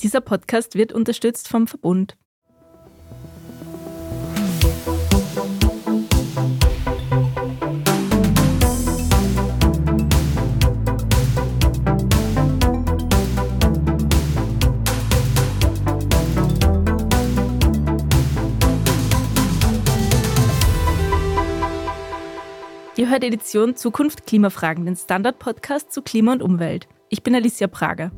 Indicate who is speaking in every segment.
Speaker 1: Dieser Podcast wird unterstützt vom Verbund. Ihr hört Edition Zukunft Klimafragen, den Standard-Podcast zu Klima und Umwelt. Ich bin Alicia Prager.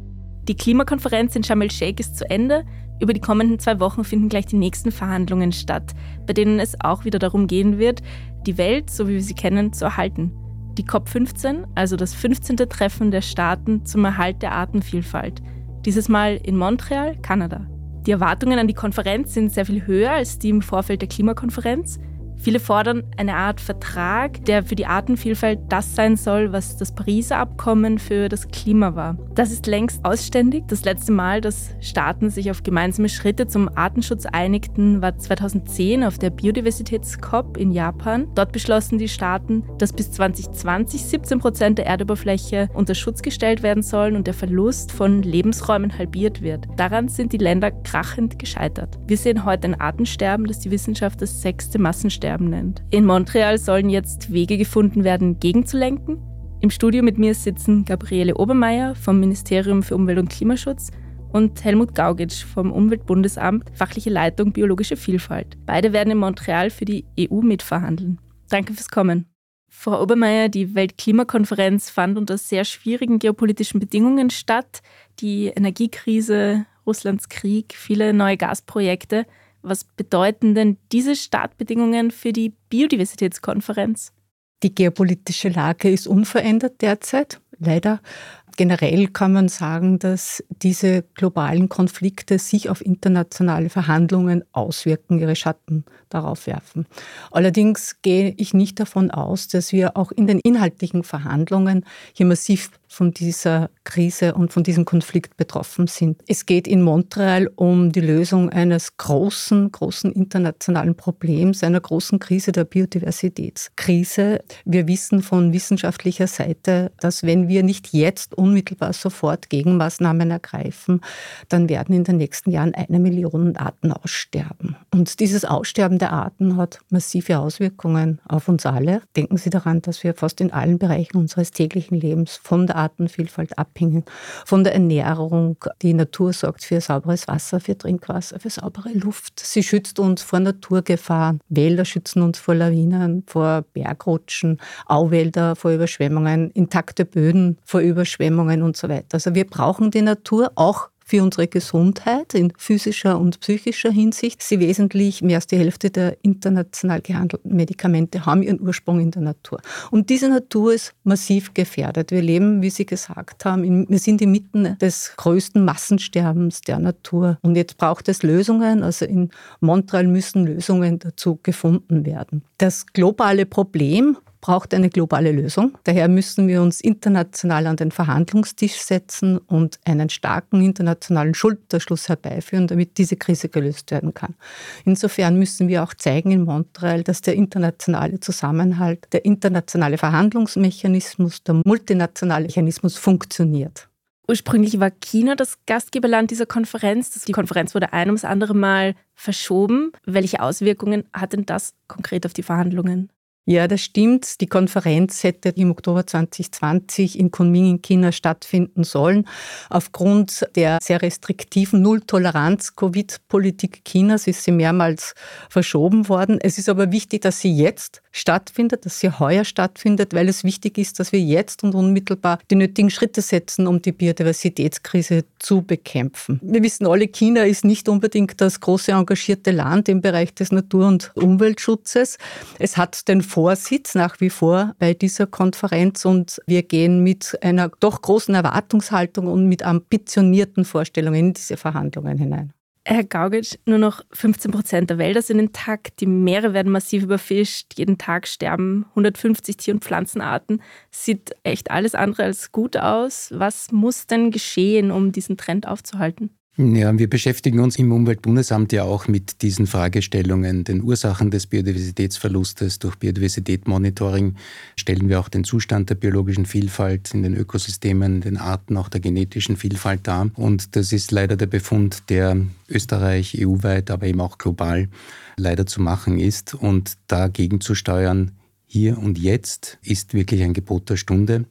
Speaker 1: Die Klimakonferenz in Sharm el-Sheikh ist zu Ende. Über die kommenden zwei Wochen finden gleich die nächsten Verhandlungen statt, bei denen es auch wieder darum gehen wird, die Welt, so wie wir sie kennen, zu erhalten. Die COP15, also das 15. Treffen der Staaten zum Erhalt der Artenvielfalt. Dieses Mal in Montreal, Kanada. Die Erwartungen an die Konferenz sind sehr viel höher als die im Vorfeld der Klimakonferenz. Viele fordern eine Art Vertrag, der für die Artenvielfalt das sein soll, was das Pariser Abkommen für das Klima war. Das ist längst ausständig. Das letzte Mal, dass Staaten sich auf gemeinsame Schritte zum Artenschutz einigten, war 2010 auf der Biodiversitäts-COP in Japan. Dort beschlossen die Staaten, dass bis 2020 17 Prozent der Erdoberfläche unter Schutz gestellt werden sollen und der Verlust von Lebensräumen halbiert wird. Daran sind die Länder krachend gescheitert. Wir sehen heute ein Artensterben, das die Wissenschaft das sechste Massensterben Sterben nennt. In Montreal sollen jetzt Wege gefunden werden, gegenzulenken. Im Studio mit mir sitzen Gabriele Obermeier vom Ministerium für Umwelt und Klimaschutz und Helmut Gaugitsch vom Umweltbundesamt, fachliche Leitung biologische Vielfalt. Beide werden in Montreal für die EU mitverhandeln. Danke fürs Kommen. Frau Obermeier, die Weltklimakonferenz fand unter sehr schwierigen geopolitischen Bedingungen statt. Die Energiekrise, Russlands Krieg, viele neue Gasprojekte. Was bedeuten denn diese Startbedingungen für die Biodiversitätskonferenz?
Speaker 2: Die geopolitische Lage ist unverändert derzeit, leider. Generell kann man sagen, dass diese globalen Konflikte sich auf internationale Verhandlungen auswirken, ihre Schatten darauf werfen. Allerdings gehe ich nicht davon aus, dass wir auch in den inhaltlichen Verhandlungen hier massiv von dieser Krise und von diesem Konflikt betroffen sind. Es geht in Montreal um die Lösung eines großen, großen internationalen Problems, einer großen Krise der Biodiversitätskrise. Wir wissen von wissenschaftlicher Seite, dass wenn wir nicht jetzt unmittelbar sofort Gegenmaßnahmen ergreifen, dann werden in den nächsten Jahren eine Million Arten aussterben. Und dieses Aussterben der Arten hat massive Auswirkungen auf uns alle. Denken Sie daran, dass wir fast in allen Bereichen unseres täglichen Lebens von der Artenvielfalt abhängen, von der Ernährung. Die Natur sorgt für sauberes Wasser, für Trinkwasser, für saubere Luft. Sie schützt uns vor Naturgefahren. Wälder schützen uns vor Lawinen, vor Bergrutschen, Auwälder vor Überschwemmungen, intakte Böden vor Überschwemmungen und so weiter. Also wir brauchen die Natur auch für unsere Gesundheit in physischer und psychischer Hinsicht. Sie wesentlich mehr als die Hälfte der international gehandelten Medikamente haben ihren Ursprung in der Natur. Und diese Natur ist massiv gefährdet. Wir leben, wie Sie gesagt haben, wir sind inmitten des größten Massensterbens der Natur. Und jetzt braucht es Lösungen. Also in Montreal müssen Lösungen dazu gefunden werden. Das globale Problem braucht eine globale Lösung. Daher müssen wir uns international an den Verhandlungstisch setzen und einen starken internationalen Schulterschluss herbeiführen, damit diese Krise gelöst werden kann. Insofern müssen wir auch zeigen in Montreal, dass der internationale Zusammenhalt, der internationale Verhandlungsmechanismus, der multinationale Mechanismus funktioniert.
Speaker 1: Ursprünglich war China das Gastgeberland dieser Konferenz. Die Konferenz wurde ein ums andere Mal verschoben. Welche Auswirkungen hat denn das konkret auf die Verhandlungen?
Speaker 2: Ja, das stimmt. Die Konferenz hätte im Oktober 2020 in Kunming in China stattfinden sollen. Aufgrund der sehr restriktiven Null-Toleranz-Covid-Politik Chinas ist sie mehrmals verschoben worden. Es ist aber wichtig, dass sie jetzt stattfindet, dass sie heuer stattfindet, weil es wichtig ist, dass wir jetzt und unmittelbar die nötigen Schritte setzen, um die Biodiversitätskrise zu bekämpfen. Wir wissen alle, China ist nicht unbedingt das große engagierte Land im Bereich des Natur- und Umweltschutzes. Es hat den Vorsitz nach wie vor bei dieser Konferenz und wir gehen mit einer doch großen Erwartungshaltung und mit ambitionierten Vorstellungen in diese Verhandlungen hinein.
Speaker 1: Herr Gaugitsch, nur noch 15 Prozent der Wälder sind intakt, die Meere werden massiv überfischt, jeden Tag sterben 150 Tier- und Pflanzenarten. Sieht echt alles andere als gut aus. Was muss denn geschehen, um diesen Trend aufzuhalten?
Speaker 3: Ja, wir beschäftigen uns im Umweltbundesamt ja auch mit diesen Fragestellungen, den Ursachen des Biodiversitätsverlustes. Durch Biodiversitätsmonitoring stellen wir auch den Zustand der biologischen Vielfalt in den Ökosystemen, den Arten, auch der genetischen Vielfalt dar. Und das ist leider der Befund, der Österreich EU-weit, aber eben auch global leider zu machen ist. Und dagegen zu steuern, hier und jetzt, ist wirklich ein Gebot der Stunde.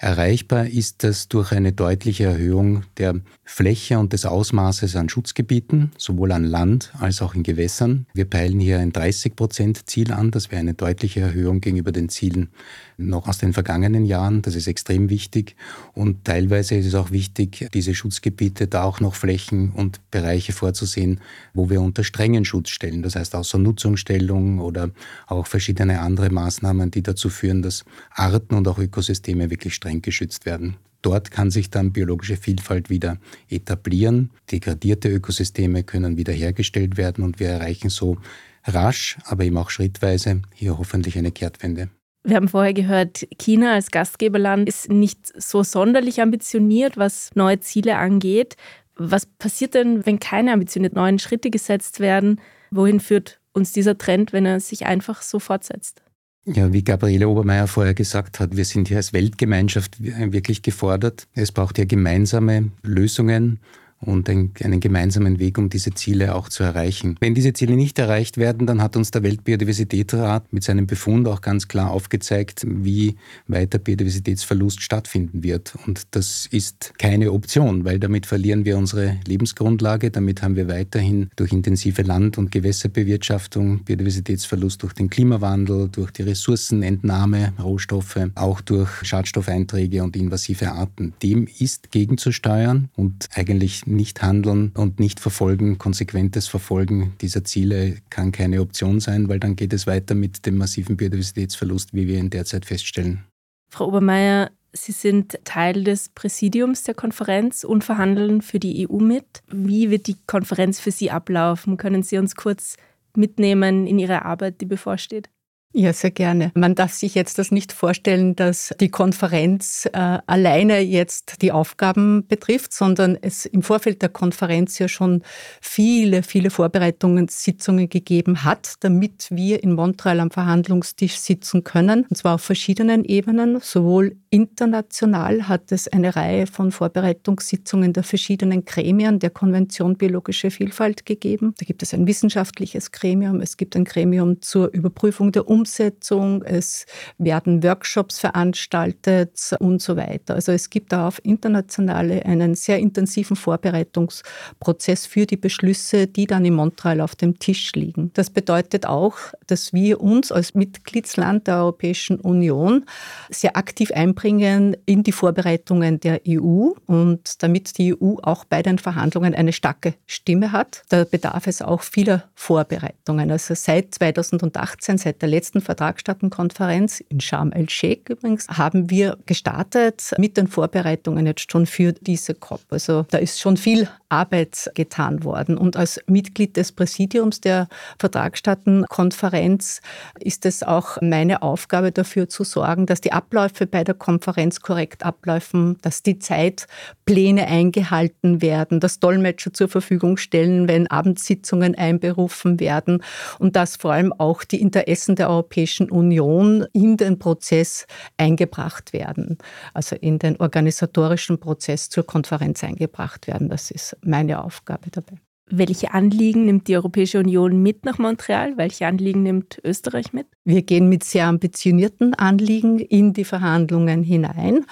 Speaker 3: Erreichbar ist das durch eine deutliche Erhöhung der Fläche und des Ausmaßes an Schutzgebieten, sowohl an Land als auch in Gewässern. Wir peilen hier ein 30-Prozent-Ziel an. Das wäre eine deutliche Erhöhung gegenüber den Zielen noch aus den vergangenen Jahren. Das ist extrem wichtig. Und teilweise ist es auch wichtig, diese Schutzgebiete da auch noch Flächen und Bereiche vorzusehen, wo wir unter strengen Schutz stellen. Das heißt außer Nutzungsstellung oder auch verschiedene andere Maßnahmen, die dazu führen, dass Arten und auch Ökosysteme wirklich streng streng geschützt werden. Dort kann sich dann biologische Vielfalt wieder etablieren. Degradierte Ökosysteme können wiederhergestellt werden und wir erreichen so rasch, aber eben auch schrittweise hier hoffentlich eine Kehrtwende.
Speaker 1: Wir haben vorher gehört, China als Gastgeberland ist nicht so sonderlich ambitioniert, was neue Ziele angeht. Was passiert denn, wenn keine ambitionierten neuen Schritte gesetzt werden? Wohin führt uns dieser Trend, wenn er sich einfach so fortsetzt?
Speaker 3: Ja, wie Gabriele Obermeier vorher gesagt hat, wir sind hier als Weltgemeinschaft wirklich gefordert. Es braucht ja gemeinsame Lösungen und einen gemeinsamen Weg, um diese Ziele auch zu erreichen. Wenn diese Ziele nicht erreicht werden, dann hat uns der Weltbiodiversitätsrat mit seinem Befund auch ganz klar aufgezeigt, wie weiter Biodiversitätsverlust stattfinden wird. Und das ist keine Option, weil damit verlieren wir unsere Lebensgrundlage. Damit haben wir weiterhin durch intensive Land- und Gewässerbewirtschaftung Biodiversitätsverlust durch den Klimawandel, durch die Ressourcenentnahme, Rohstoffe, auch durch Schadstoffeinträge und invasive Arten. Dem ist gegenzusteuern und eigentlich nicht handeln und nicht verfolgen, konsequentes Verfolgen dieser Ziele kann keine Option sein, weil dann geht es weiter mit dem massiven Biodiversitätsverlust, wie wir ihn derzeit feststellen.
Speaker 1: Frau Obermeier, Sie sind Teil des Präsidiums der Konferenz und verhandeln für die EU mit. Wie wird die Konferenz für Sie ablaufen? Können Sie uns kurz mitnehmen in Ihre Arbeit, die bevorsteht?
Speaker 2: Ja, sehr gerne. Man darf sich jetzt das nicht vorstellen, dass die Konferenz äh, alleine jetzt die Aufgaben betrifft, sondern es im Vorfeld der Konferenz ja schon viele, viele Vorbereitungen, Sitzungen gegeben hat, damit wir in Montreal am Verhandlungstisch sitzen können. Und zwar auf verschiedenen Ebenen. Sowohl international hat es eine Reihe von Vorbereitungssitzungen der verschiedenen Gremien der Konvention Biologische Vielfalt gegeben. Da gibt es ein wissenschaftliches Gremium, es gibt ein Gremium zur Überprüfung der Umsetzung, es werden Workshops veranstaltet und so weiter. Also es gibt da auf internationale einen sehr intensiven Vorbereitungsprozess für die Beschlüsse, die dann in Montreal auf dem Tisch liegen. Das bedeutet auch, dass wir uns als Mitgliedsland der Europäischen Union sehr aktiv einbringen in die Vorbereitungen der EU und damit die EU auch bei den Verhandlungen eine starke Stimme hat, da bedarf es auch vieler Vorbereitungen. Also seit 2018, seit der letzten letzten Vertragsstaatenkonferenz in Sharm el-Sheikh übrigens, haben wir gestartet mit den Vorbereitungen jetzt schon für diese COP. Also da ist schon viel Arbeit getan worden. Und als Mitglied des Präsidiums der Vertragsstaatenkonferenz ist es auch meine Aufgabe dafür zu sorgen, dass die Abläufe bei der Konferenz korrekt ablaufen, dass die Zeitpläne eingehalten werden, dass Dolmetscher zur Verfügung stellen, wenn Abendsitzungen einberufen werden und dass vor allem auch die Interessen der Europäischen Union in den Prozess eingebracht werden, also in den organisatorischen Prozess zur Konferenz eingebracht werden. Das ist meine Aufgabe dabei.
Speaker 1: Welche Anliegen nimmt die Europäische Union mit nach Montreal? Welche Anliegen nimmt Österreich mit?
Speaker 2: Wir gehen mit sehr ambitionierten Anliegen in die Verhandlungen hinein,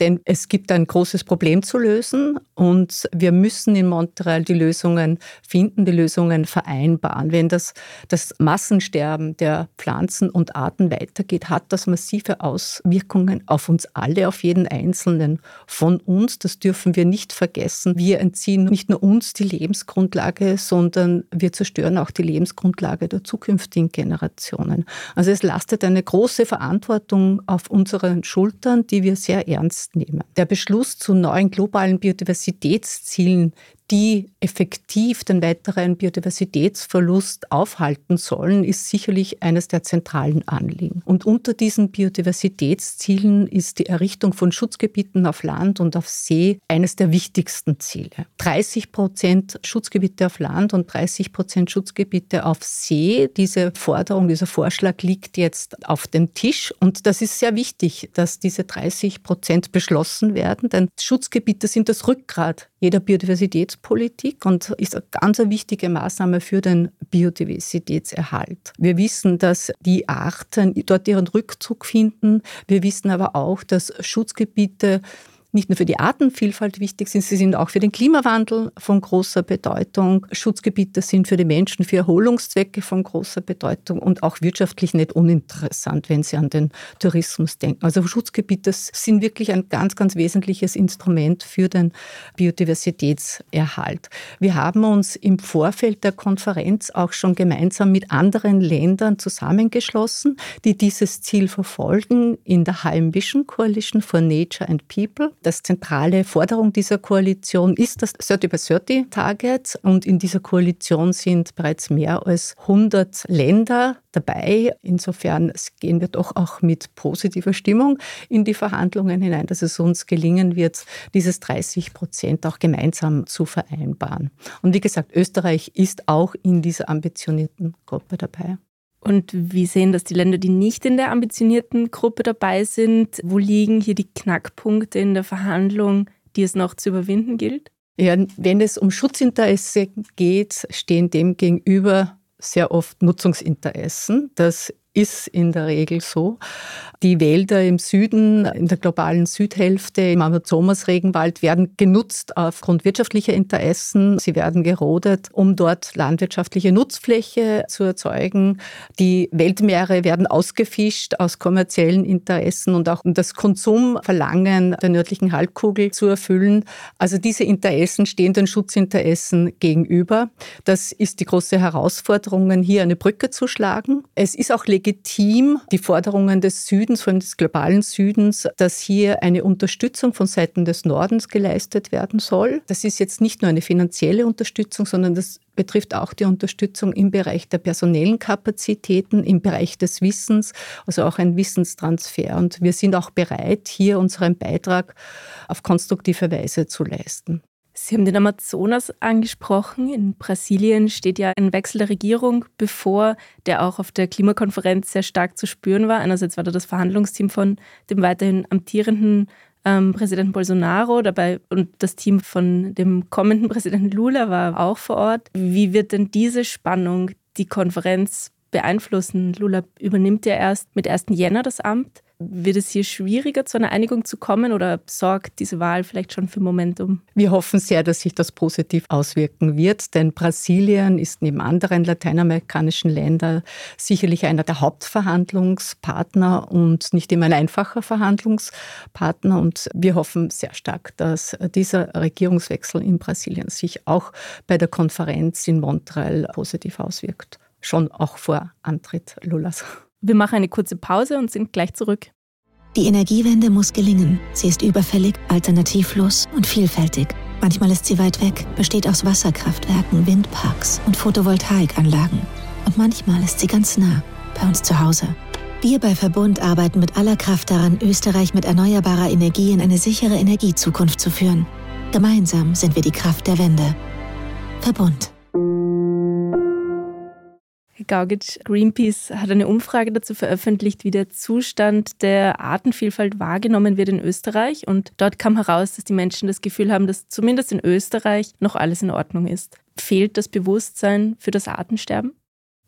Speaker 2: denn es gibt ein großes Problem zu lösen und wir müssen in Montreal die Lösungen finden, die Lösungen vereinbaren. Wenn das, das Massensterben der Pflanzen und Arten weitergeht, hat das massive Auswirkungen auf uns alle, auf jeden Einzelnen von uns. Das dürfen wir nicht vergessen. Wir entziehen nicht nur uns die Lebensgrundlage, sondern wir zerstören auch die Lebensgrundlage der zukünftigen Generationen. Also es lastet eine große Verantwortung auf unseren Schultern, die wir sehr ernst nehmen. Der Beschluss zu neuen globalen Biodiversitätszielen, die effektiv den weiteren Biodiversitätsverlust aufhalten sollen, ist sicherlich eines der zentralen Anliegen. Und unter diesen Biodiversitätszielen ist die Errichtung von Schutzgebieten auf Land und auf See eines der wichtigsten Ziele. 30 Prozent Schutzgebiete auf Land und 30 Prozent Schutzgebiete auf See. Diese Forderung, dieser Vorschlag liegt jetzt auf dem Tisch und das ist sehr wichtig, dass diese 30 Prozent beschlossen werden, denn Schutzgebiete sind das Rückgrat jeder Biodiversitätspolitik und ist eine ganz wichtige Maßnahme für den Biodiversitätserhalt. Wir wissen, dass die Arten dort ihren Rückzug finden. Wir wissen aber auch, dass Schutzgebiete nicht nur für die Artenvielfalt wichtig sind, sie sind auch für den Klimawandel von großer Bedeutung. Schutzgebiete sind für die Menschen, für Erholungszwecke von großer Bedeutung und auch wirtschaftlich nicht uninteressant, wenn Sie an den Tourismus denken. Also Schutzgebiete sind wirklich ein ganz, ganz wesentliches Instrument für den Biodiversitätserhalt. Wir haben uns im Vorfeld der Konferenz auch schon gemeinsam mit anderen Ländern zusammengeschlossen, die dieses Ziel verfolgen in der High Vision Coalition for Nature and People. Das zentrale Forderung dieser Koalition ist das 30 by 30 Target und in dieser Koalition sind bereits mehr als 100 Länder dabei. Insofern gehen wir doch auch mit positiver Stimmung in die Verhandlungen hinein, dass es uns gelingen wird, dieses 30 Prozent auch gemeinsam zu vereinbaren. Und wie gesagt, Österreich ist auch in dieser ambitionierten Gruppe dabei.
Speaker 1: Und wie sehen das die Länder, die nicht in der ambitionierten Gruppe dabei sind? Wo liegen hier die Knackpunkte in der Verhandlung, die es noch zu überwinden gilt?
Speaker 2: Ja, wenn es um Schutzinteresse geht, stehen dem gegenüber sehr oft Nutzungsinteressen. Das ist in der Regel so. Die Wälder im Süden, in der globalen Südhälfte, im Amazonas-Regenwald werden genutzt aufgrund wirtschaftlicher Interessen. Sie werden gerodet, um dort landwirtschaftliche Nutzfläche zu erzeugen. Die Weltmeere werden ausgefischt aus kommerziellen Interessen und auch um das Konsumverlangen der nördlichen Halbkugel zu erfüllen. Also diese Interessen stehen den Schutzinteressen gegenüber. Das ist die große Herausforderung, hier eine Brücke zu schlagen. Es ist auch legitim, die Forderungen des Südens, vor allem des globalen Südens, dass hier eine Unterstützung von Seiten des Nordens geleistet werden soll. Das ist jetzt nicht nur eine finanzielle Unterstützung, sondern das betrifft auch die Unterstützung im Bereich der personellen Kapazitäten, im Bereich des Wissens, also auch ein Wissenstransfer. Und wir sind auch bereit, hier unseren Beitrag auf konstruktive Weise zu leisten.
Speaker 1: Sie haben den Amazonas angesprochen. In Brasilien steht ja ein Wechsel der Regierung bevor, der auch auf der Klimakonferenz sehr stark zu spüren war. Einerseits war da das Verhandlungsteam von dem weiterhin amtierenden ähm, Präsidenten Bolsonaro dabei und das Team von dem kommenden Präsidenten Lula war auch vor Ort. Wie wird denn diese Spannung die Konferenz beeinflussen? Lula übernimmt ja erst mit 1. Jänner das Amt. Wird es hier schwieriger, zu einer Einigung zu kommen oder sorgt diese Wahl vielleicht schon für Momentum?
Speaker 2: Wir hoffen sehr, dass sich das positiv auswirken wird, denn Brasilien ist neben anderen lateinamerikanischen Ländern sicherlich einer der Hauptverhandlungspartner und nicht immer ein einfacher Verhandlungspartner. Und wir hoffen sehr stark, dass dieser Regierungswechsel in Brasilien sich auch bei der Konferenz in Montreal positiv auswirkt. Schon auch vor Antritt Lulas.
Speaker 1: Wir machen eine kurze Pause und sind gleich zurück.
Speaker 4: Die Energiewende muss gelingen. Sie ist überfällig, alternativlos und vielfältig. Manchmal ist sie weit weg, besteht aus Wasserkraftwerken, Windparks und Photovoltaikanlagen. Und manchmal ist sie ganz nah, bei uns zu Hause. Wir bei Verbund arbeiten mit aller Kraft daran, Österreich mit erneuerbarer Energie in eine sichere Energiezukunft zu führen. Gemeinsam sind wir die Kraft der Wende. Verbund.
Speaker 1: Gaugic, Greenpeace hat eine Umfrage dazu veröffentlicht, wie der Zustand der Artenvielfalt wahrgenommen wird in Österreich. Und dort kam heraus, dass die Menschen das Gefühl haben, dass zumindest in Österreich noch alles in Ordnung ist. Fehlt das Bewusstsein für das Artensterben?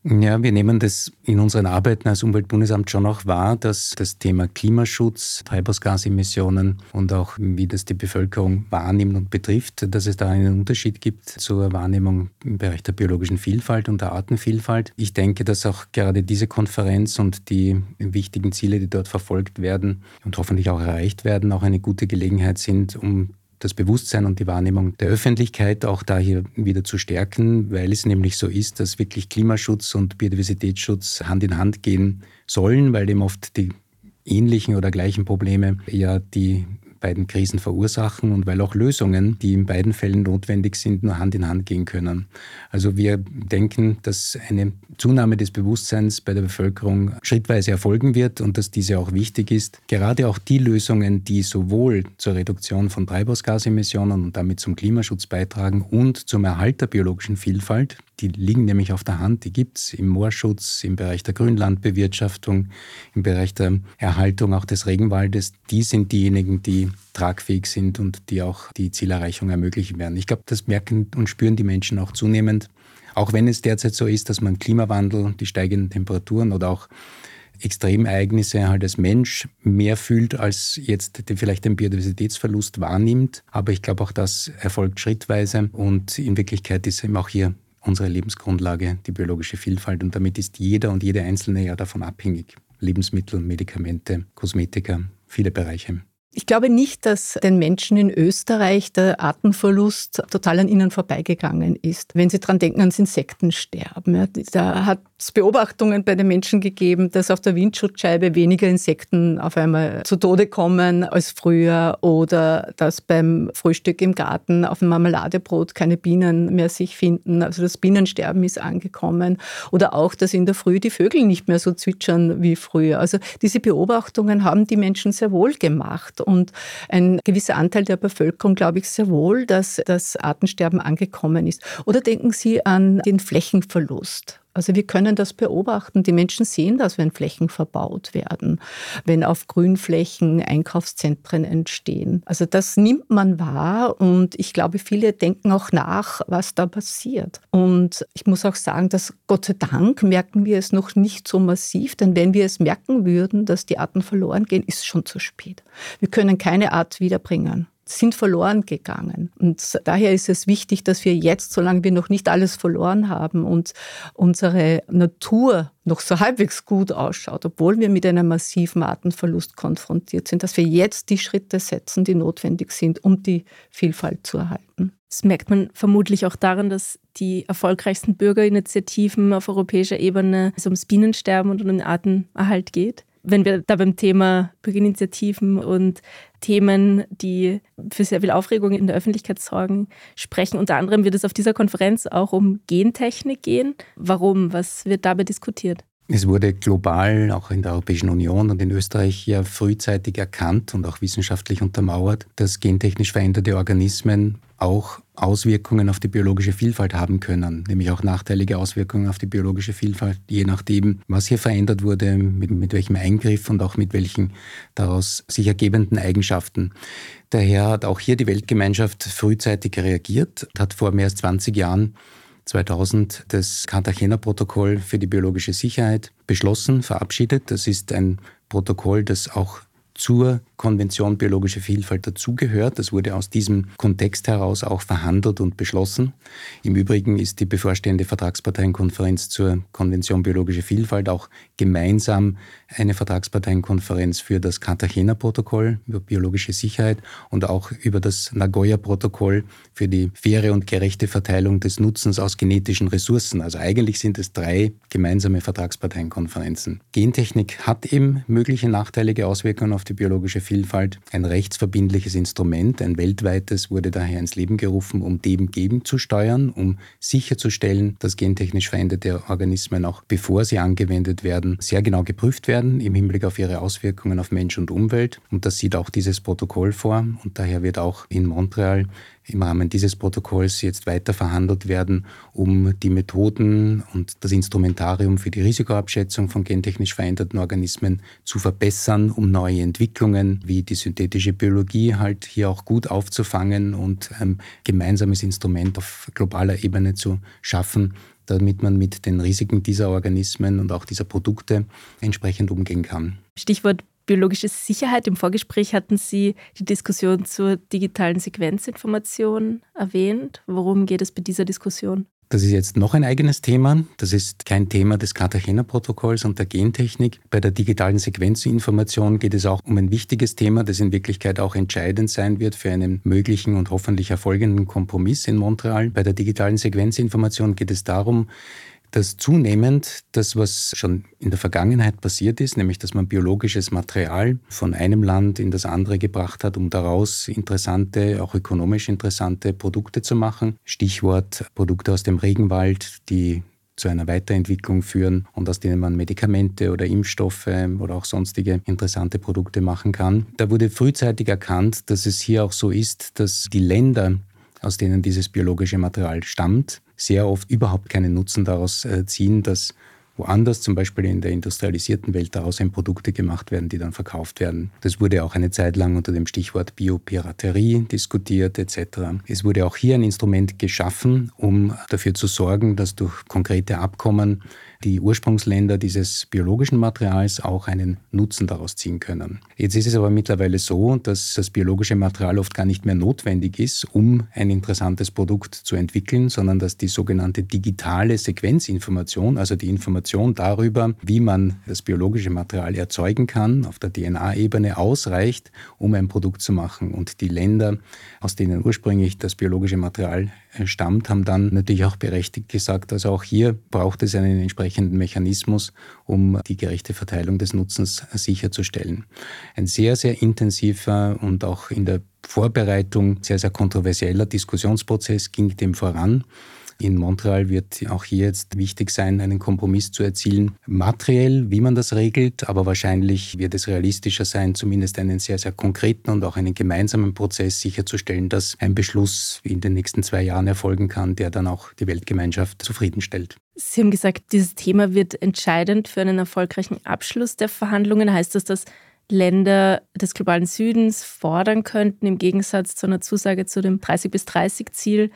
Speaker 3: Ja, wir nehmen das in unseren Arbeiten als Umweltbundesamt schon auch wahr, dass das Thema Klimaschutz, Treibhausgasemissionen und auch wie das die Bevölkerung wahrnimmt und betrifft, dass es da einen Unterschied gibt zur Wahrnehmung im Bereich der biologischen Vielfalt und der Artenvielfalt. Ich denke, dass auch gerade diese Konferenz und die wichtigen Ziele, die dort verfolgt werden und hoffentlich auch erreicht werden, auch eine gute Gelegenheit sind, um das Bewusstsein und die Wahrnehmung der Öffentlichkeit auch da hier wieder zu stärken, weil es nämlich so ist, dass wirklich Klimaschutz und Biodiversitätsschutz Hand in Hand gehen sollen, weil eben oft die ähnlichen oder gleichen Probleme ja die beiden Krisen verursachen und weil auch Lösungen, die in beiden Fällen notwendig sind, nur Hand in Hand gehen können. Also wir denken, dass eine Zunahme des Bewusstseins bei der Bevölkerung schrittweise erfolgen wird und dass diese auch wichtig ist. Gerade auch die Lösungen, die sowohl zur Reduktion von Treibhausgasemissionen und damit zum Klimaschutz beitragen und zum Erhalt der biologischen Vielfalt, die liegen nämlich auf der Hand, die gibt es im Moorschutz, im Bereich der Grünlandbewirtschaftung, im Bereich der Erhaltung auch des Regenwaldes. Die sind diejenigen, die tragfähig sind und die auch die Zielerreichung ermöglichen werden. Ich glaube, das merken und spüren die Menschen auch zunehmend. Auch wenn es derzeit so ist, dass man Klimawandel, die steigenden Temperaturen oder auch Extremereignisse halt als Mensch mehr fühlt, als jetzt vielleicht den Biodiversitätsverlust wahrnimmt. Aber ich glaube, auch das erfolgt schrittweise und in Wirklichkeit ist eben auch hier unsere Lebensgrundlage, die biologische Vielfalt. Und damit ist jeder und jede Einzelne ja davon abhängig. Lebensmittel, Medikamente, Kosmetika, viele Bereiche.
Speaker 2: Ich glaube nicht, dass den Menschen in Österreich der Artenverlust total an ihnen vorbeigegangen ist. Wenn Sie daran denken, ans Insektensterben. Da hat es Beobachtungen bei den Menschen gegeben, dass auf der Windschutzscheibe weniger Insekten auf einmal zu Tode kommen als früher oder dass beim Frühstück im Garten auf dem Marmeladebrot keine Bienen mehr sich finden. Also das Bienensterben ist angekommen. Oder auch, dass in der Früh die Vögel nicht mehr so zwitschern wie früher. Also diese Beobachtungen haben die Menschen sehr wohl gemacht. Und ein gewisser Anteil der Bevölkerung, glaube ich, sehr wohl, dass das Artensterben angekommen ist. Oder denken Sie an den Flächenverlust. Also wir können das beobachten. Die Menschen sehen das, wenn Flächen verbaut werden, wenn auf Grünflächen Einkaufszentren entstehen. Also das nimmt man wahr und ich glaube, viele denken auch nach, was da passiert. Und ich muss auch sagen, dass Gott sei Dank merken wir es noch nicht so massiv, denn wenn wir es merken würden, dass die Arten verloren gehen, ist es schon zu spät. Wir können keine Art wiederbringen sind verloren gegangen. Und daher ist es wichtig, dass wir jetzt, solange wir noch nicht alles verloren haben und unsere Natur noch so halbwegs gut ausschaut, obwohl wir mit einem massiven Artenverlust konfrontiert sind, dass wir jetzt die Schritte setzen, die notwendig sind, um die Vielfalt zu erhalten.
Speaker 1: Das merkt man vermutlich auch daran, dass die erfolgreichsten Bürgerinitiativen auf europäischer Ebene es ums Bienensterben und um den Artenerhalt geht wenn wir da beim Thema Bürgerinitiativen und Themen, die für sehr viel Aufregung in der Öffentlichkeit sorgen, sprechen. Unter anderem wird es auf dieser Konferenz auch um Gentechnik gehen. Warum? Was wird dabei diskutiert?
Speaker 3: Es wurde global, auch in der Europäischen Union und in Österreich ja frühzeitig erkannt und auch wissenschaftlich untermauert, dass gentechnisch veränderte Organismen auch Auswirkungen auf die biologische Vielfalt haben können, nämlich auch nachteilige Auswirkungen auf die biologische Vielfalt, je nachdem, was hier verändert wurde, mit, mit welchem Eingriff und auch mit welchen daraus sich ergebenden Eigenschaften. Daher hat auch hier die Weltgemeinschaft frühzeitig reagiert, hat vor mehr als 20 Jahren 2000 das Cartagena-Protokoll für die biologische Sicherheit beschlossen, verabschiedet. Das ist ein Protokoll, das auch zur Konvention biologische Vielfalt dazugehört. Das wurde aus diesem Kontext heraus auch verhandelt und beschlossen. Im Übrigen ist die bevorstehende Vertragsparteienkonferenz zur Konvention biologische Vielfalt auch gemeinsam eine Vertragsparteienkonferenz für das Cartagena-Protokoll über biologische Sicherheit und auch über das Nagoya-Protokoll für die faire und gerechte Verteilung des Nutzens aus genetischen Ressourcen. Also eigentlich sind es drei gemeinsame Vertragsparteienkonferenzen. Gentechnik hat eben mögliche nachteilige Auswirkungen auf die biologische Vielfalt. Ein rechtsverbindliches Instrument, ein weltweites, wurde daher ins Leben gerufen, um dem gegenzusteuern, um sicherzustellen, dass gentechnisch veränderte Organismen auch bevor sie angewendet werden, sehr genau geprüft werden im Hinblick auf ihre Auswirkungen auf Mensch und Umwelt. Und das sieht auch dieses Protokoll vor. Und daher wird auch in Montreal im Rahmen dieses Protokolls jetzt weiter verhandelt werden, um die Methoden und das Instrumentarium für die Risikoabschätzung von gentechnisch veränderten Organismen zu verbessern, um neue Entwicklungen wie die synthetische Biologie halt hier auch gut aufzufangen und ein gemeinsames Instrument auf globaler Ebene zu schaffen, damit man mit den Risiken dieser Organismen und auch dieser Produkte entsprechend umgehen kann.
Speaker 1: Stichwort biologische Sicherheit. Im Vorgespräch hatten Sie die Diskussion zur digitalen Sequenzinformation erwähnt. Worum geht es bei dieser Diskussion?
Speaker 3: Das ist jetzt noch ein eigenes Thema. Das ist kein Thema des Cartagena-Protokolls und der Gentechnik. Bei der digitalen Sequenzinformation geht es auch um ein wichtiges Thema, das in Wirklichkeit auch entscheidend sein wird für einen möglichen und hoffentlich erfolgenden Kompromiss in Montreal. Bei der digitalen Sequenzinformation geht es darum, dass zunehmend das, was schon in der Vergangenheit passiert ist, nämlich dass man biologisches Material von einem Land in das andere gebracht hat, um daraus interessante, auch ökonomisch interessante Produkte zu machen. Stichwort Produkte aus dem Regenwald, die zu einer Weiterentwicklung führen und aus denen man Medikamente oder Impfstoffe oder auch sonstige interessante Produkte machen kann. Da wurde frühzeitig erkannt, dass es hier auch so ist, dass die Länder, aus denen dieses biologische Material stammt, sehr oft überhaupt keinen Nutzen daraus äh, ziehen, dass woanders, zum Beispiel in der industrialisierten Welt, daraus ein Produkte gemacht werden, die dann verkauft werden. Das wurde auch eine Zeit lang unter dem Stichwort Biopiraterie diskutiert etc. Es wurde auch hier ein Instrument geschaffen, um dafür zu sorgen, dass durch konkrete Abkommen die Ursprungsländer dieses biologischen Materials auch einen Nutzen daraus ziehen können. Jetzt ist es aber mittlerweile so, dass das biologische Material oft gar nicht mehr notwendig ist, um ein interessantes Produkt zu entwickeln, sondern dass die sogenannte digitale Sequenzinformation, also die Information darüber, wie man das biologische Material erzeugen kann, auf der DNA-Ebene ausreicht, um ein Produkt zu machen. Und die Länder, aus denen ursprünglich das biologische Material stammt, haben dann natürlich auch berechtigt gesagt, also auch hier braucht es einen entsprechenden Mechanismus, um die gerechte Verteilung des Nutzens sicherzustellen. Ein sehr, sehr intensiver und auch in der Vorbereitung sehr, sehr kontroversieller Diskussionsprozess ging dem voran. In Montreal wird auch hier jetzt wichtig sein, einen Kompromiss zu erzielen. Materiell, wie man das regelt, aber wahrscheinlich wird es realistischer sein, zumindest einen sehr, sehr konkreten und auch einen gemeinsamen Prozess sicherzustellen, dass ein Beschluss in den nächsten zwei Jahren erfolgen kann, der dann auch die Weltgemeinschaft zufriedenstellt.
Speaker 1: Sie haben gesagt, dieses Thema wird entscheidend für einen erfolgreichen Abschluss der Verhandlungen. Heißt das, dass Länder des globalen Südens fordern könnten, im Gegensatz zu einer Zusage zu dem 30 bis 30 Ziel,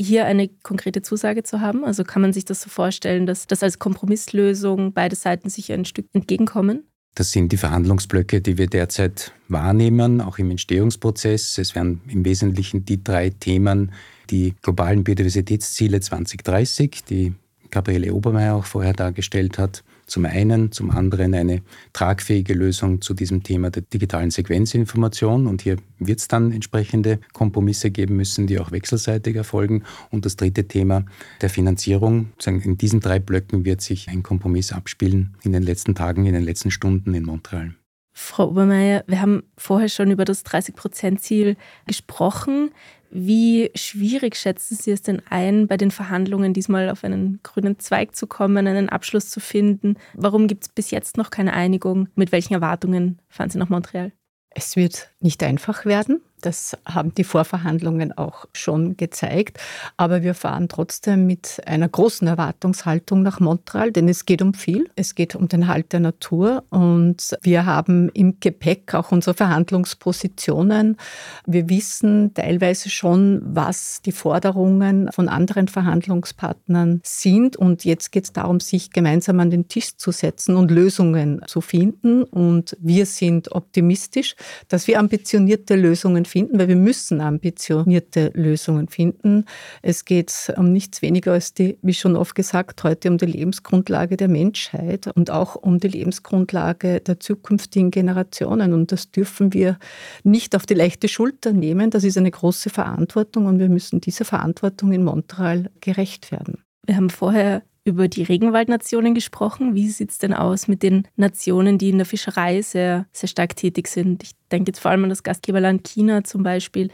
Speaker 1: hier eine konkrete Zusage zu haben? Also kann man sich das so vorstellen, dass das als Kompromisslösung beide Seiten sich ein Stück entgegenkommen?
Speaker 3: Das sind die Verhandlungsblöcke, die wir derzeit wahrnehmen, auch im Entstehungsprozess. Es werden im Wesentlichen die drei Themen, die globalen Biodiversitätsziele 2030, die Gabriele Obermeier auch vorher dargestellt hat, zum einen, zum anderen eine tragfähige Lösung zu diesem Thema der digitalen Sequenzinformation. Und hier wird es dann entsprechende Kompromisse geben müssen, die auch wechselseitig erfolgen. Und das dritte Thema der Finanzierung. In diesen drei Blöcken wird sich ein Kompromiss abspielen in den letzten Tagen, in den letzten Stunden in Montreal.
Speaker 1: Frau Obermeier, wir haben vorher schon über das 30-Prozent-Ziel gesprochen. Wie schwierig schätzen Sie es denn ein, bei den Verhandlungen diesmal auf einen grünen Zweig zu kommen, einen Abschluss zu finden? Warum gibt es bis jetzt noch keine Einigung? Mit welchen Erwartungen fahren Sie nach Montreal?
Speaker 2: Es wird nicht einfach werden. Das haben die Vorverhandlungen auch schon gezeigt. Aber wir fahren trotzdem mit einer großen Erwartungshaltung nach Montreal, denn es geht um viel. Es geht um den Halt der Natur und wir haben im Gepäck auch unsere Verhandlungspositionen. Wir wissen teilweise schon, was die Forderungen von anderen Verhandlungspartnern sind. Und jetzt geht es darum, sich gemeinsam an den Tisch zu setzen und Lösungen zu finden. Und wir sind optimistisch, dass wir ambitionierte Lösungen finden, weil wir müssen ambitionierte Lösungen finden. Es geht um nichts weniger als die, wie schon oft gesagt, heute um die Lebensgrundlage der Menschheit und auch um die Lebensgrundlage der zukünftigen Generationen. Und das dürfen wir nicht auf die leichte Schulter nehmen. Das ist eine große Verantwortung und wir müssen dieser Verantwortung in Montreal gerecht werden.
Speaker 1: Wir haben vorher über die Regenwaldnationen gesprochen. Wie sieht es denn aus mit den Nationen, die in der Fischerei sehr, sehr stark tätig sind? Ich denke jetzt vor allem an das Gastgeberland China zum Beispiel.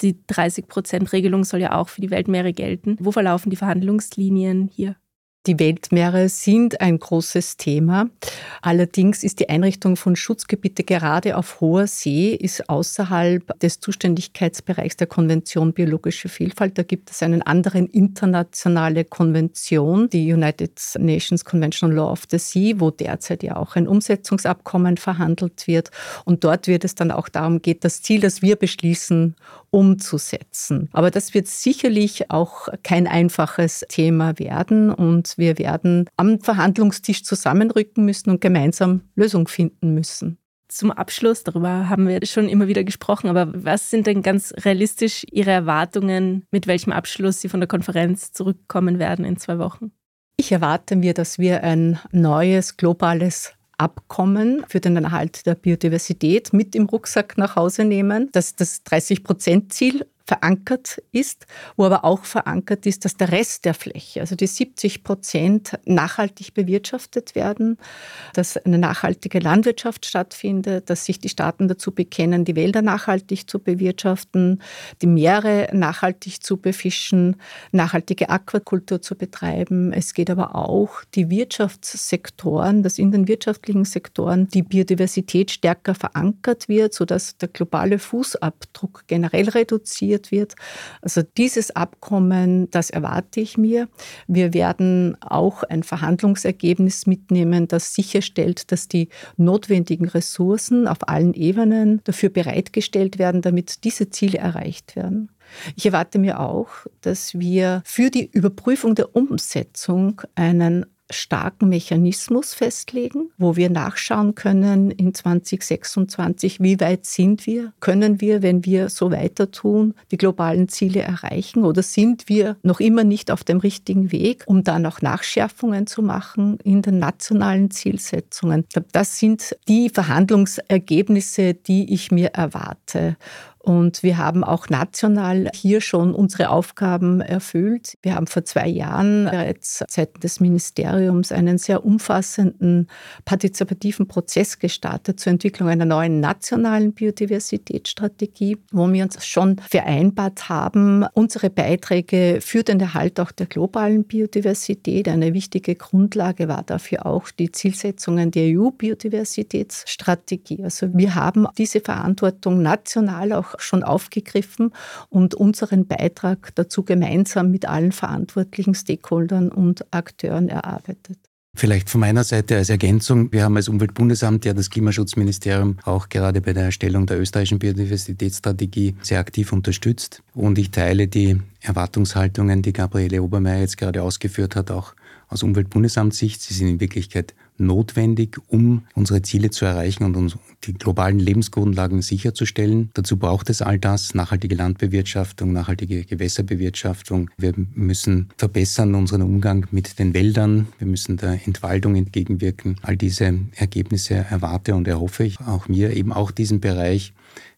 Speaker 1: Die 30-Prozent-Regelung soll ja auch für die Weltmeere gelten. Wo verlaufen die Verhandlungslinien hier?
Speaker 2: Die Weltmeere sind ein großes Thema. Allerdings ist die Einrichtung von Schutzgebiete gerade auf hoher See ist außerhalb des Zuständigkeitsbereichs der Konvention biologische Vielfalt. Da gibt es eine andere internationale Konvention, die United Nations Convention on Law of the Sea, wo derzeit ja auch ein Umsetzungsabkommen verhandelt wird. Und dort wird es dann auch darum gehen, das Ziel, das wir beschließen, umzusetzen. Aber das wird sicherlich auch kein einfaches Thema werden und wir werden am Verhandlungstisch zusammenrücken müssen und gemeinsam Lösungen finden müssen.
Speaker 1: Zum Abschluss, darüber haben wir schon immer wieder gesprochen, aber was sind denn ganz realistisch Ihre Erwartungen, mit welchem Abschluss Sie von der Konferenz zurückkommen werden in zwei Wochen?
Speaker 2: Ich erwarte mir, dass wir ein neues globales Abkommen für den Erhalt der Biodiversität mit im Rucksack nach Hause nehmen, dass das 30-Prozent-Ziel verankert ist, wo aber auch verankert ist, dass der Rest der Fläche, also die 70 Prozent, nachhaltig bewirtschaftet werden, dass eine nachhaltige Landwirtschaft stattfindet, dass sich die Staaten dazu bekennen, die Wälder nachhaltig zu bewirtschaften, die Meere nachhaltig zu befischen, nachhaltige Aquakultur zu betreiben. Es geht aber auch die Wirtschaftssektoren, dass in den wirtschaftlichen Sektoren die Biodiversität stärker verankert wird, sodass der globale Fußabdruck generell reduziert wird. Also dieses Abkommen, das erwarte ich mir. Wir werden auch ein Verhandlungsergebnis mitnehmen, das sicherstellt, dass die notwendigen Ressourcen auf allen Ebenen dafür bereitgestellt werden, damit diese Ziele erreicht werden. Ich erwarte mir auch, dass wir für die Überprüfung der Umsetzung einen starken Mechanismus festlegen, wo wir nachschauen können in 2026, wie weit sind wir, können wir, wenn wir so weiter tun, die globalen Ziele erreichen oder sind wir noch immer nicht auf dem richtigen Weg, um dann auch Nachschärfungen zu machen in den nationalen Zielsetzungen. Das sind die Verhandlungsergebnisse, die ich mir erwarte. Und wir haben auch national hier schon unsere Aufgaben erfüllt. Wir haben vor zwei Jahren bereits seitens des Ministeriums einen sehr umfassenden partizipativen Prozess gestartet zur Entwicklung einer neuen nationalen Biodiversitätsstrategie, wo wir uns schon vereinbart haben, unsere Beiträge für den Erhalt auch der globalen Biodiversität. Eine wichtige Grundlage war dafür auch die Zielsetzungen der EU-Biodiversitätsstrategie. Also wir haben diese Verantwortung national auch schon aufgegriffen und unseren Beitrag dazu gemeinsam mit allen verantwortlichen Stakeholdern und Akteuren erarbeitet.
Speaker 3: Vielleicht von meiner Seite als Ergänzung. Wir haben als Umweltbundesamt ja das Klimaschutzministerium auch gerade bei der Erstellung der österreichischen Biodiversitätsstrategie sehr aktiv unterstützt. Und ich teile die Erwartungshaltungen, die Gabriele Obermeier jetzt gerade ausgeführt hat, auch aus Umweltbundesamtssicht. Sie sind in Wirklichkeit notwendig, um unsere Ziele zu erreichen und uns die globalen Lebensgrundlagen sicherzustellen. Dazu braucht es all das, nachhaltige Landbewirtschaftung, nachhaltige Gewässerbewirtschaftung. Wir müssen verbessern unseren Umgang mit den Wäldern. Wir müssen der Entwaldung entgegenwirken. All diese Ergebnisse erwarte und erhoffe ich auch mir, eben auch diesen Bereich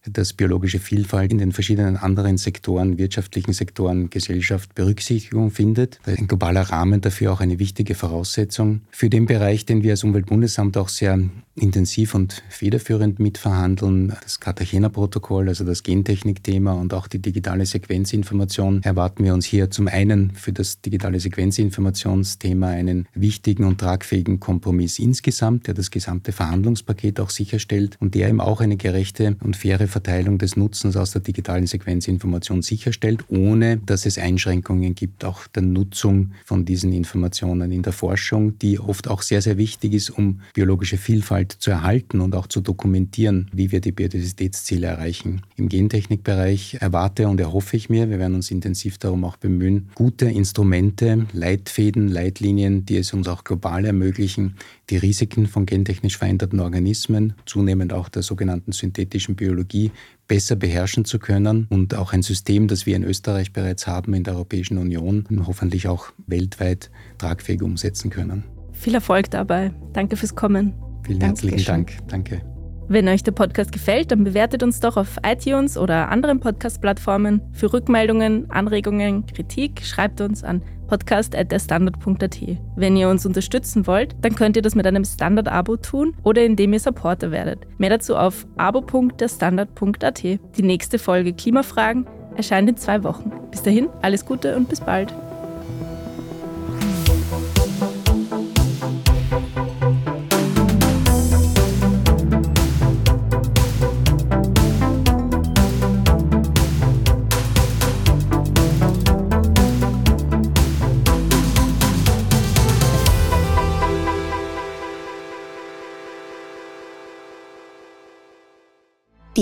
Speaker 3: dass biologische Vielfalt in den verschiedenen anderen Sektoren, wirtschaftlichen Sektoren, Gesellschaft Berücksichtigung findet. Ein globaler Rahmen dafür auch eine wichtige Voraussetzung. Für den Bereich, den wir als Umweltbundesamt auch sehr intensiv und federführend mitverhandeln, das Cartagena-Protokoll, also das Gentechnik-Thema und auch die digitale Sequenzinformation, erwarten wir uns hier zum einen für das digitale Sequenzinformationsthema einen wichtigen und tragfähigen Kompromiss insgesamt, der das gesamte Verhandlungspaket auch sicherstellt und der eben auch eine gerechte und faire Verteilung des Nutzens aus der digitalen Sequenzinformation sicherstellt, ohne dass es Einschränkungen gibt, auch der Nutzung von diesen Informationen in der Forschung, die oft auch sehr, sehr wichtig ist, um biologische Vielfalt zu erhalten und auch zu dokumentieren, wie wir die Biodiversitätsziele erreichen. Im Gentechnikbereich erwarte und erhoffe ich mir, wir werden uns intensiv darum auch bemühen, gute Instrumente, Leitfäden, Leitlinien, die es uns auch global ermöglichen, die Risiken von gentechnisch veränderten Organismen, zunehmend auch der sogenannten synthetischen Biologie, besser beherrschen zu können und auch ein System, das wir in Österreich bereits haben, in der Europäischen Union, hoffentlich auch weltweit tragfähig umsetzen können.
Speaker 1: Viel Erfolg dabei. Danke fürs Kommen.
Speaker 3: Vielen herzlichen Dank. Danke.
Speaker 1: Wenn euch der Podcast gefällt, dann bewertet uns doch auf iTunes oder anderen Podcast-Plattformen. Für Rückmeldungen, Anregungen, Kritik schreibt uns an podcast.derstandard.at. Wenn ihr uns unterstützen wollt, dann könnt ihr das mit einem Standard-Abo tun oder indem ihr Supporter werdet. Mehr dazu auf abo.derstandard.at. Die nächste Folge Klimafragen erscheint in zwei Wochen. Bis dahin, alles Gute und bis bald.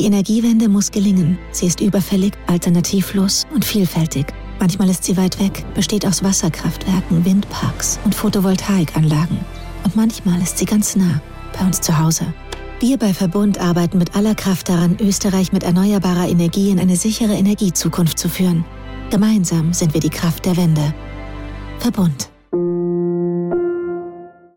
Speaker 4: Die Energiewende muss gelingen. Sie ist überfällig, alternativlos und vielfältig. Manchmal ist sie weit weg, besteht aus Wasserkraftwerken, Windparks und Photovoltaikanlagen. Und manchmal ist sie ganz nah, bei uns zu Hause. Wir bei Verbund arbeiten mit aller Kraft daran, Österreich mit erneuerbarer Energie in eine sichere Energiezukunft zu führen. Gemeinsam sind wir die Kraft der Wende. Verbund.